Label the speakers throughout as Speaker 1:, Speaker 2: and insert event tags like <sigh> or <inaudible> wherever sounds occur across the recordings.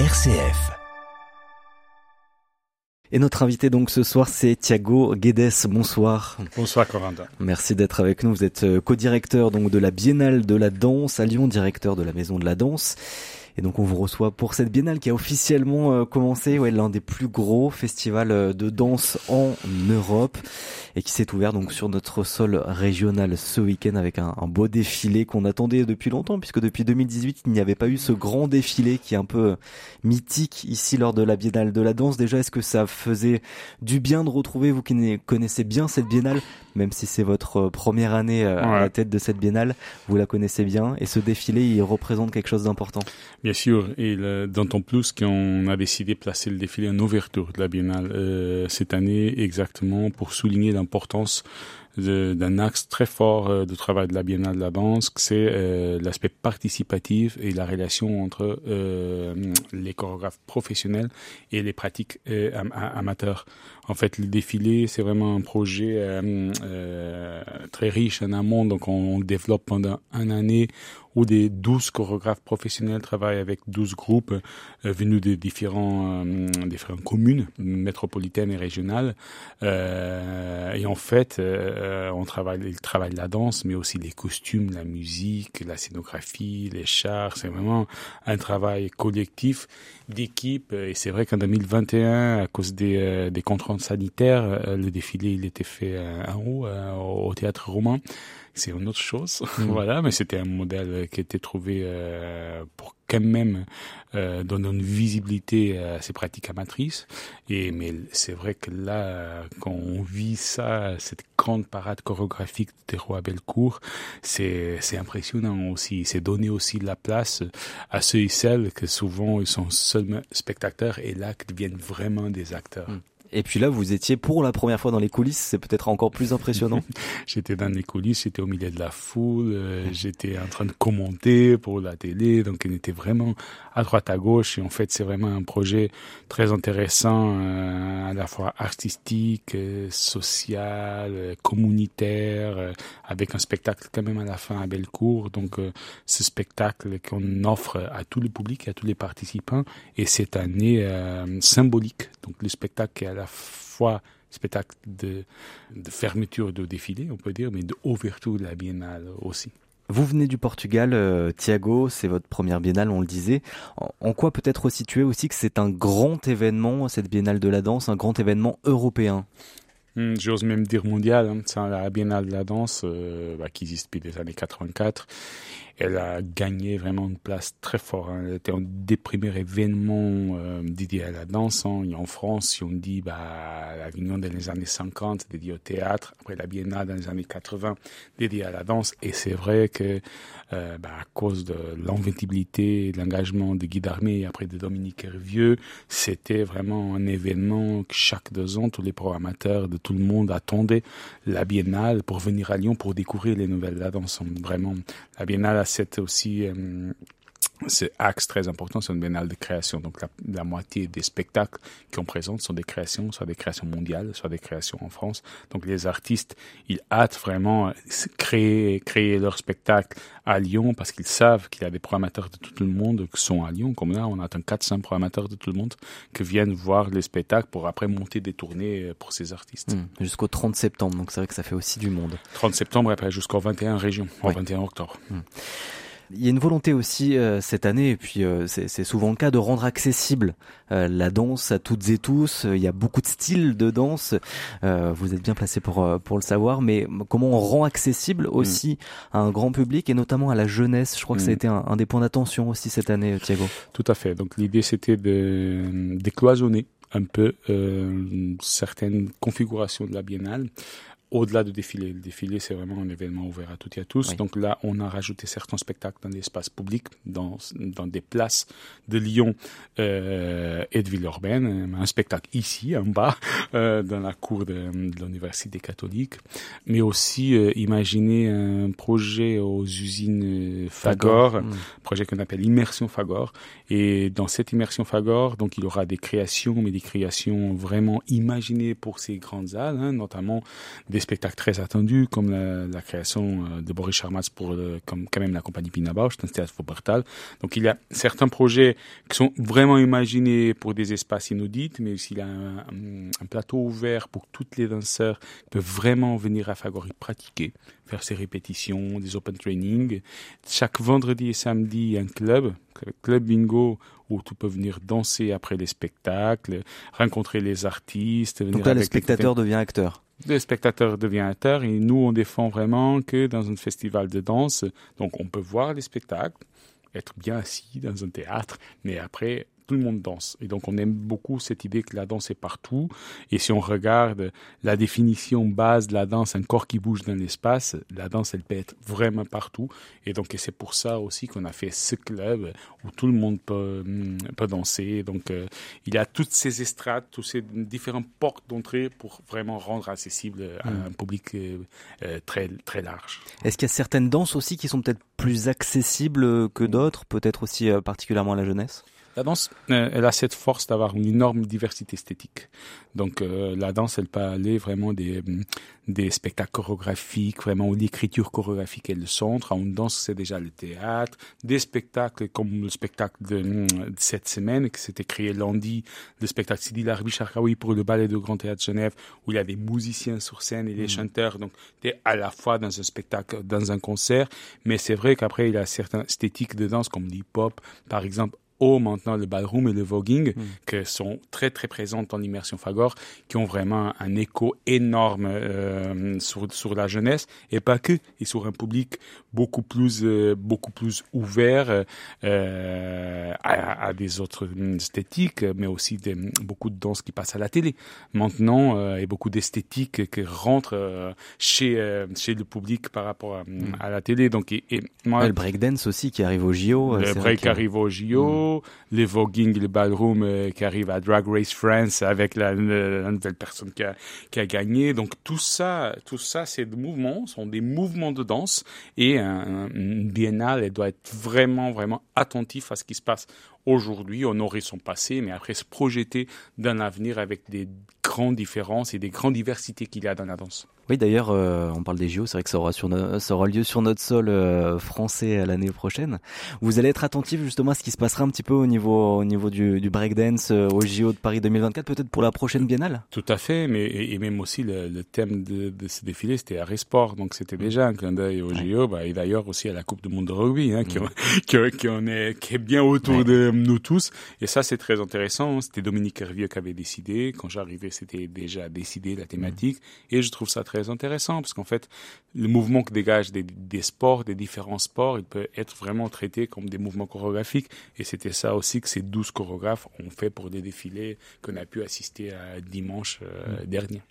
Speaker 1: RCF. Et notre invité donc ce soir, c'est Thiago Guedes. Bonsoir.
Speaker 2: Bonsoir Corentin.
Speaker 1: Merci d'être avec nous. Vous êtes euh, co-directeur donc de la Biennale de la danse à Lyon, directeur de la Maison de la danse. Et donc on vous reçoit pour cette biennale qui a officiellement euh, commencé, ouais, l'un des plus gros festivals euh, de danse en Europe et qui s'est ouvert donc sur notre sol régional ce week-end avec un, un beau défilé qu'on attendait depuis longtemps puisque depuis 2018 il n'y avait pas eu ce grand défilé qui est un peu euh, mythique ici lors de la biennale de la danse. Déjà est-ce que ça faisait du bien de retrouver vous qui connaissez bien cette biennale même si c'est votre première année à la tête de cette biennale, vous la connaissez bien et ce défilé il représente quelque chose d'important?
Speaker 2: Bien sûr, et d'autant plus qu'on a décidé de placer le défilé en ouverture de la Biennale euh, cette année exactement pour souligner l'importance d'un axe très fort euh, de travail de la Biennale de la danse, c'est euh, l'aspect participatif et la relation entre euh, les chorégraphes professionnels et les pratiques euh, am amateurs. En fait, le défilé, c'est vraiment un projet très riche en amont, donc on, on le développe pendant une année où des 12 chorégraphes professionnels travaillent avec 12 groupes euh, venus de différents, euh, différentes communes métropolitaines et régionales. Euh, et en fait, on travaille, ils travaillent la danse, mais aussi les costumes, la musique, la scénographie, les chars. C'est vraiment un travail collectif d'équipe. Et c'est vrai qu'en 2021, à cause des, des contraintes sanitaires, le défilé il était fait en haut au théâtre romain c'est une autre chose. Mmh. <laughs> voilà, mais c'était un modèle qui était trouvé euh, pour quand même euh, donner une visibilité à ces pratiques amatrices. Et mais c'est vrai que là, quand on vit ça, cette grande parade chorégraphique des rois Belcourt, c'est c'est impressionnant aussi. C'est donner aussi de la place à ceux et celles que souvent ils sont seulement spectateurs et là qui deviennent vraiment des acteurs. Mmh.
Speaker 1: Et puis là, vous étiez pour la première fois dans les coulisses, c'est peut-être encore plus impressionnant. <laughs>
Speaker 2: j'étais dans les coulisses, j'étais au milieu de la foule, euh, j'étais en train de commenter pour la télé, donc on était vraiment à droite à gauche. Et en fait, c'est vraiment un projet très intéressant, euh, à la fois artistique, euh, social, communautaire, avec un spectacle quand même à la fin à Bellecour. Donc, ce spectacle qu'on offre à tout le public, à tous les participants, et cette année symbolique. Donc, le spectacle est à la fois spectacle de, de fermeture de défilé, on peut dire, mais d'ouverture de la biennale aussi.
Speaker 1: Vous venez du Portugal, euh, Thiago, c'est votre première biennale, on le disait. En quoi peut-être situer aussi que c'est un grand événement, cette biennale de la danse, un grand événement européen?
Speaker 2: Hmm, j'ose même dire mondial, hein. c'est la Biennale de la danse euh, bah, qui existe depuis les années 84. Elle a gagné vraiment une place très forte. Hein. Elle était un des premiers événements euh, dédiés à la danse. Hein. En France, si on dit bah, l'Avignon dans les années 50, dédié au théâtre, après la Biennale dans les années 80, dédié à la danse. Et c'est vrai que euh, bah, à cause de l'inventibilité et de l'engagement de Guy Darmé et après de Dominique Hervieux, c'était vraiment un événement que chaque deux ans, tous les programmateurs de tout le monde attendaient la Biennale pour venir à Lyon pour découvrir les nouvelles de la danse. Vraiment, la Biennale a cette aussi euh, c'est axe très important, c'est une biennale de création. Donc la, la moitié des spectacles qu'on présente sont des créations, soit des créations mondiales, soit des créations en France. Donc les artistes, ils hâtent vraiment créer, créer leur spectacle à Lyon parce qu'ils savent qu'il y a des programmateurs de tout le monde qui sont à Lyon. Comme là, on attend 400 programmateurs de tout le monde qui viennent voir les spectacles pour après monter des tournées pour ces artistes.
Speaker 1: Mmh, jusqu'au 30 septembre, donc c'est vrai que ça fait aussi du monde.
Speaker 2: 30 septembre et après jusqu'au 21 régions, au oui. 21 octobre.
Speaker 1: Mmh. Il y a une volonté aussi euh, cette année, et puis euh, c'est souvent le cas, de rendre accessible euh, la danse à toutes et tous. Il y a beaucoup de styles de danse. Euh, vous êtes bien placé pour pour le savoir, mais comment on rend accessible aussi mmh. à un grand public et notamment à la jeunesse. Je crois que ça a été un, un des points d'attention aussi cette année, Thiago.
Speaker 2: Tout à fait. Donc l'idée c'était de décloisonner un peu euh, certaines configurations de la biennale au-delà du défilé. Le défilé, c'est vraiment un événement ouvert à toutes et à tous. Oui. Donc là, on a rajouté certains spectacles dans l'espace public, dans, dans des places de Lyon euh, et de Villeurbanne. Un spectacle ici, en bas, euh, dans la cour de, de l'Université catholique. Mais aussi, euh, imaginer un projet aux usines Fagor, Fagor. Mmh. projet qu'on appelle Immersion Fagor. Et dans cette Immersion Fagor, donc il y aura des créations, mais des créations vraiment imaginées pour ces grandes salles, hein, notamment des spectacles très attendus comme la, création de Boris Charmas pour comme quand même la compagnie Pina Bausch, un théâtre Faubertal. Donc il y a certains projets qui sont vraiment imaginés pour des espaces inaudits, mais aussi il y a un, plateau ouvert pour toutes les danseurs qui peuvent vraiment venir à Fagori pratiquer, faire ses répétitions, des open training. Chaque vendredi et samedi, il y a un club, club bingo, où tu peux venir danser après les spectacles, rencontrer les artistes.
Speaker 1: Donc là, le spectateur devient acteur.
Speaker 2: Le spectateur devient acteur et nous, on défend vraiment que dans un festival de danse, donc on peut voir les spectacles, être bien assis dans un théâtre, mais après, tout le monde danse. Et donc on aime beaucoup cette idée que la danse est partout. Et si on regarde la définition base de la danse, un corps qui bouge dans l'espace, la danse, elle peut être vraiment partout. Et donc c'est pour ça aussi qu'on a fait ce club où tout le monde peut, mm, peut danser. Donc euh, il y a toutes ces estrades, tous ces différentes portes d'entrée pour vraiment rendre accessible à mm. un public euh, euh, très, très large.
Speaker 1: Est-ce qu'il y a certaines danses aussi qui sont peut-être plus accessibles que d'autres, peut-être aussi particulièrement à la jeunesse?
Speaker 2: La danse, euh, elle a cette force d'avoir une énorme diversité esthétique. Donc euh, la danse, elle peut aller vraiment des, des spectacles chorégraphiques, vraiment où l'écriture chorégraphique est le centre. En danse, c'est déjà le théâtre. Des spectacles comme le spectacle de, cette semaine, qui s'était créé lundi, le spectacle Sidi Larbi Charkaoui pour le Ballet de Grand Théâtre Genève, où il y a des musiciens sur scène et des mm. chanteurs. Donc, tu es à la fois dans un spectacle, dans un concert. Mais c'est vrai qu'après, il y a certaines esthétiques de danse comme l'hip-hop, par exemple, maintenant le ballroom et le voguing, mm. qui sont très très présentes dans l'immersion Fagor, qui ont vraiment un écho énorme euh, sur, sur la jeunesse, et pas que, et sur un public beaucoup plus, euh, beaucoup plus ouvert euh, à, à, des autres esthétiques, mais aussi des, beaucoup de danse qui passent à la télé maintenant, et beaucoup d'esthétiques qui rentrent chez, chez le public par rapport à, mm. à la télé. Donc, et,
Speaker 1: moi, le breakdance aussi qui arrive au JO.
Speaker 2: Le break arrive au JO. Mm les voguing, les ballroom euh, qui arrivent à Drag Race France avec la, nouvelle personne qui a, gagné. Donc tout ça, tout ça, c'est des mouvements, sont des mouvements de danse et un, une biennale, elle doit être vraiment, vraiment attentif à ce qui se passe aujourd'hui, honorer son passé, mais après se projeter d'un avenir avec des grandes différences et des grandes diversités qu'il y a dans la danse.
Speaker 1: Oui, d'ailleurs, euh, on parle des JO, c'est vrai que ça aura, sur ça aura lieu sur notre sol euh, français l'année prochaine. Vous allez être attentif justement à ce qui se passera un petit peu au niveau, au niveau du, du breakdance euh, au JO de Paris 2024, peut-être pour la prochaine biennale?
Speaker 2: Tout à fait, mais et, même aussi le, le thème de, de, ce défilé, c'était Arrêt Sport, donc c'était déjà un clin d'œil au JO, bah, et d'ailleurs aussi à la Coupe du Monde de rugby, hein, qui, <laughs> qui, qui, on est, qui est bien autour de nous tous. Et ça, c'est très intéressant. C'était Dominique Hervieux qui avait décidé. Quand j'arrivais, c'était déjà décidé la thématique. Et je trouve ça très intéressant parce qu'en fait, le mouvement que dégage des, des, sports, des différents sports, il peut être vraiment traité comme des mouvements chorégraphiques. Et c'était ça aussi que ces douze chorégraphes ont fait pour des défilés qu'on a pu assister à dimanche euh, mm. dernier.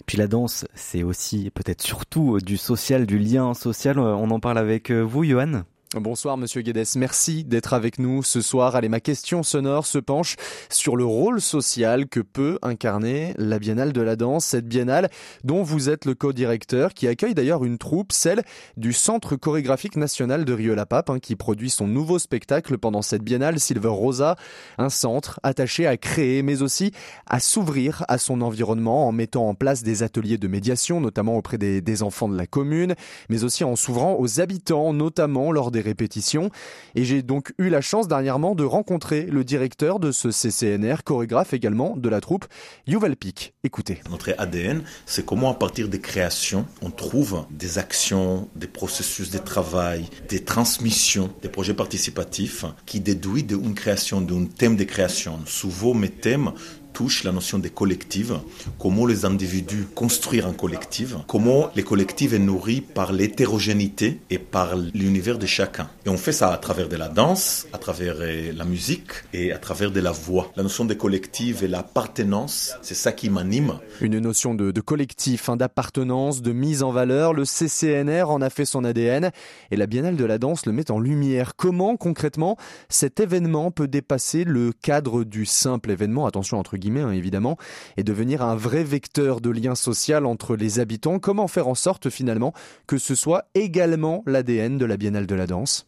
Speaker 1: Et puis la danse, c'est aussi peut-être surtout du social, du lien social. On en parle avec euh, vous, Johan?
Speaker 3: Bonsoir Monsieur Guedes, merci d'être avec nous ce soir. Allez, ma question sonore se penche sur le rôle social que peut incarner la Biennale de la danse, cette biennale dont vous êtes le co-directeur, qui accueille d'ailleurs une troupe, celle du Centre chorégraphique national de Rieux-la-Pape, hein, qui produit son nouveau spectacle pendant cette biennale Silver Rosa, un centre attaché à créer, mais aussi à s'ouvrir à son environnement en mettant en place des ateliers de médiation, notamment auprès des, des enfants de la commune, mais aussi en s'ouvrant aux habitants, notamment lors des répétitions. Et j'ai donc eu la chance dernièrement de rencontrer le directeur de ce CCNR, chorégraphe également de la troupe, Yuval Pic. Écoutez.
Speaker 4: Notre ADN, c'est comment à partir des créations, on trouve des actions, des processus de travail, des transmissions, des projets participatifs qui déduisent d'une création, d'un thème de création. Souvent, mes thèmes touche la notion des collectives, comment les individus construire un collectif, comment les collectifs est nourri par l'hétérogénéité et par l'univers de chacun. Et on fait ça à travers de la danse, à travers euh, la musique et à travers de la voix. La notion des collectifs et l'appartenance, c'est ça qui m'anime.
Speaker 3: Une notion de, de collectif, hein, d'appartenance, de mise en valeur. Le CCNR en a fait son ADN et la Biennale de la danse le met en lumière. Comment concrètement cet événement peut dépasser le cadre du simple événement, attention entre guillemets hein, évidemment, et devenir un vrai vecteur de lien social entre les habitants. Comment faire en sorte finalement que ce soit également l'ADN de la Biennale de la danse?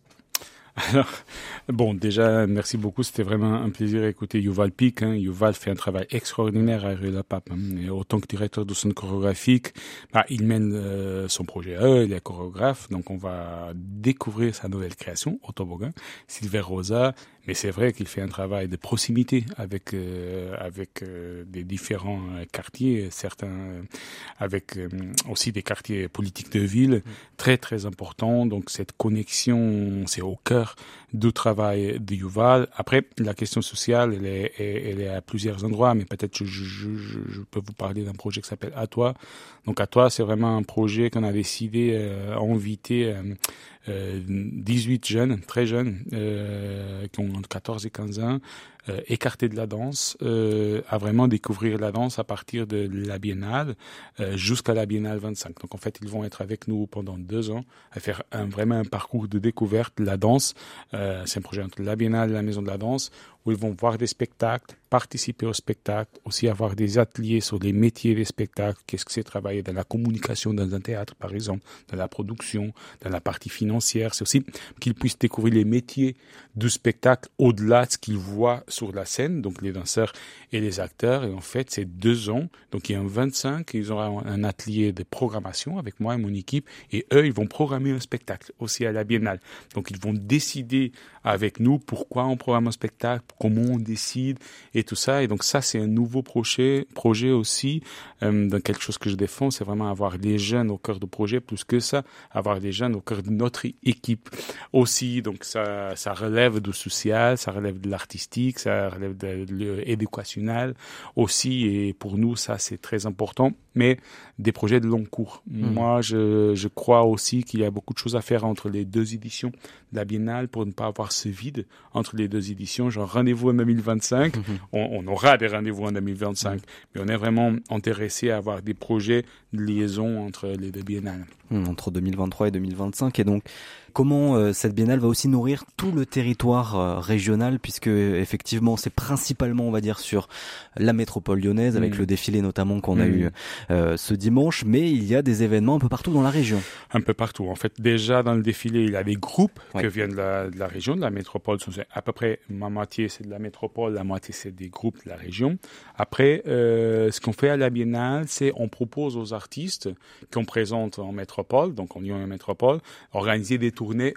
Speaker 2: Alors, bon, déjà, merci beaucoup. C'était vraiment un plaisir d'écouter Yuval Pic. Hein. Yuval fait un travail extraordinaire à la Pape. Hein. Et autant que directeur de son chorégraphique, bah, il mène euh, son projet à eux, il est chorégraphe. Donc, on va découvrir sa nouvelle création, au toboggan, Sylvain Rosa. Mais c'est vrai qu'il fait un travail de proximité avec euh, avec euh, des différents quartiers, certains avec aussi des quartiers politiques de ville, mm. très très importants. Donc cette connexion, c'est au cœur du travail de Yuval. Après, la question sociale, elle est, elle est à plusieurs endroits, mais peut-être je, je, je, peux vous parler d'un projet qui s'appelle À toi. Donc À toi, c'est vraiment un projet qu'on a décidé euh, inviter euh, euh, 18 jeunes, très jeunes, euh, qui ont entre 14 et 15 ans, euh, écartés de la danse, euh, à vraiment découvrir la danse à partir de la biennale euh, jusqu'à la biennale 25. Donc en fait, ils vont être avec nous pendant deux ans à faire un, vraiment un parcours de découverte de la danse. C'est un projet entre la biennale et la maison de la danse où ils vont voir des spectacles, participer au spectacle, aussi avoir des ateliers sur les métiers des spectacles, qu'est-ce que c'est travailler dans la communication dans un théâtre, par exemple, dans la production, dans la partie financière. C'est aussi qu'ils puissent découvrir les métiers du spectacle au-delà de ce qu'ils voient sur la scène, donc les danseurs et les acteurs. Et en fait, c'est deux ans. Donc, il y a un 25, ils auront un atelier de programmation avec moi et mon équipe. Et eux, ils vont programmer un spectacle aussi à la Biennale. Donc, ils vont décider avec nous pourquoi on programme un spectacle, comment on décide et tout ça. Et donc ça, c'est un nouveau projet, projet aussi, euh, dans quelque chose que je défends, c'est vraiment avoir les jeunes au cœur du projet, plus que ça, avoir les jeunes au cœur de notre équipe aussi. Donc ça, ça relève du social, ça relève de l'artistique, ça relève de l'éducationnel aussi. Et pour nous, ça, c'est très important. Mais des projets de long cours. Hmm. Moi, je, je crois aussi qu'il y a beaucoup de choses à faire entre les deux éditions de la Biennale pour ne pas avoir ce vide entre les deux éditions. Genre, rendez-vous en 2025. on, on, aura des rendez-vous en 2025. Mais on est vraiment intéressé à avoir des projets de liaison entre les deux biennales.
Speaker 1: Entre 2023 et 2025. Et donc, comment euh, cette biennale va aussi nourrir tout le territoire euh, régional, puisque effectivement, c'est principalement, on va dire, sur la métropole lyonnaise, avec hmm. le défilé notamment qu'on a hmm. eu euh, ce dimanche, mais il y a des événements un peu partout dans la région.
Speaker 2: Un peu partout. En fait, déjà dans le défilé, il y a des groupes qui viennent de la, de la, région, de la métropole. À peu près, ma moitié, c'est de la métropole, la moitié, c'est des groupes de la région. Après, ce qu'on fait à la biennale, c'est on propose aux artistes qu'on présente en métropole, donc en Lyon et métropole, organiser des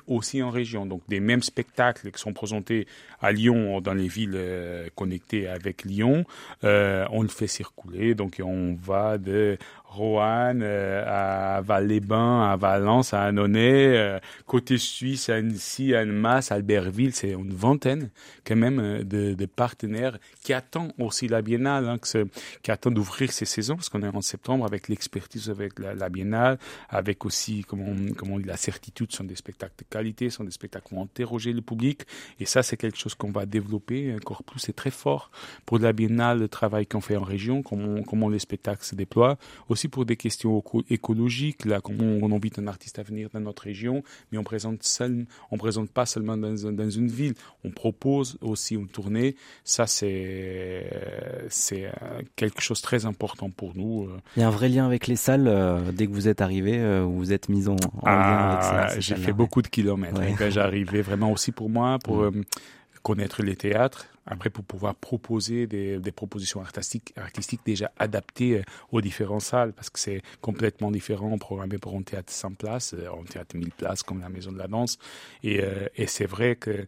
Speaker 2: aussi en région. Donc des mêmes spectacles qui sont présentés à Lyon, dans les villes euh, connectées avec Lyon, euh, on le fait circuler. Donc on va de Roanne, euh, à Val-les-Bains, à Valence, à Annonay, euh, côté suisse, Annecy, à Annemasse, Albertville, c'est une vingtaine quand même euh, de, de, partenaires qui attendent aussi la Biennale, hein, que qui attendent d'ouvrir ces saisons, parce qu'on est en septembre avec l'expertise avec la, Biennale, avec aussi, comme on, comme on dit, la certitude, sont des spectacles de qualité, sont des spectacles qui vont interroger le public, et ça c'est quelque chose qu'on va développer encore plus, c'est très fort pour la Biennale, le travail qu'on fait en région, comment, comment les spectacles se déploient, pour des questions écologiques, là, comment on invite un artiste à venir dans notre région, mais on présente seul, on présente pas seulement dans, dans une ville, on propose aussi une tournée. Ça, c'est, c'est euh, quelque chose de très important pour nous. Euh.
Speaker 1: Il y a un vrai lien avec les salles, euh, dès que vous êtes arrivé, vous vous êtes mis en, en lien avec ça.
Speaker 2: Ah, j'ai fait beaucoup de kilomètres ouais. quand j'arrivais, vraiment aussi pour moi, pour connaître les théâtres, après, pour pouvoir proposer des, des propositions artistiques, artistiques déjà adaptées euh, aux différentes salles, parce que c'est complètement différent programmé pour un théâtre sans place, euh, un théâtre 1000 places comme la Maison de la Danse. Et, euh, et c'est vrai que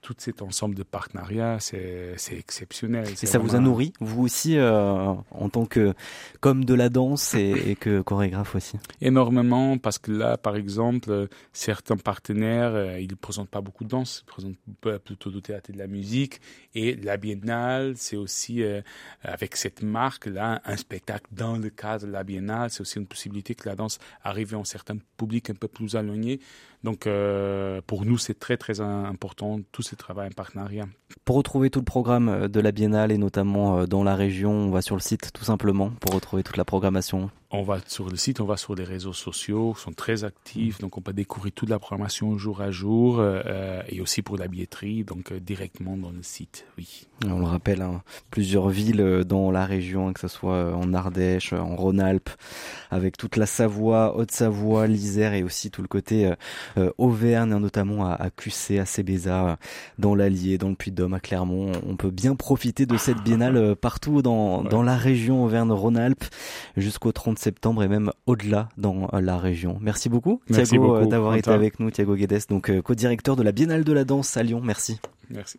Speaker 2: tout cet ensemble de partenariats, c'est exceptionnel.
Speaker 1: Et ça vous a nourri, vous aussi, euh, en tant que comme de la danse et, et, que chorégraphe aussi?
Speaker 2: Énormément, parce que là, par exemple, certains partenaires, ils ne présentent pas beaucoup de danse, ils présentent plutôt du théâtre et de la musique. Et et la Biennale, c'est aussi, euh, avec cette marque-là, un spectacle dans le cadre de la Biennale. C'est aussi une possibilité que la danse arrive en certains publics un peu plus éloignés. Donc, euh, pour nous, c'est très, très important, tout ce travail en partenariat.
Speaker 1: Pour retrouver tout le programme de la Biennale et notamment euh, dans la région, on va sur le site tout simplement pour retrouver toute la programmation
Speaker 2: on va sur le site, on va sur les réseaux sociaux, sont très actifs, donc on peut découvrir toute la programmation jour à jour euh, et aussi pour la billetterie, donc euh, directement dans le site. Oui.
Speaker 1: On le rappelle, hein, plusieurs villes euh, dans la région, que ce soit en Ardèche, en Rhône-Alpes, avec toute la Savoie, Haute-Savoie, l'Isère et aussi tout le côté Auvergne, notamment à, à QC, à Cébéza, dans l'Allier, dans le Puy-de-Dôme, à Clermont. On peut bien profiter de cette biennale partout dans, dans la région Auvergne-Rhône-Alpes jusqu'au 30 septembre et même au-delà dans la région. Merci beaucoup, Thiago, d'avoir été avec nous, Thiago Guedes, donc co-directeur de la Biennale de la danse à Lyon. Merci.
Speaker 2: Merci.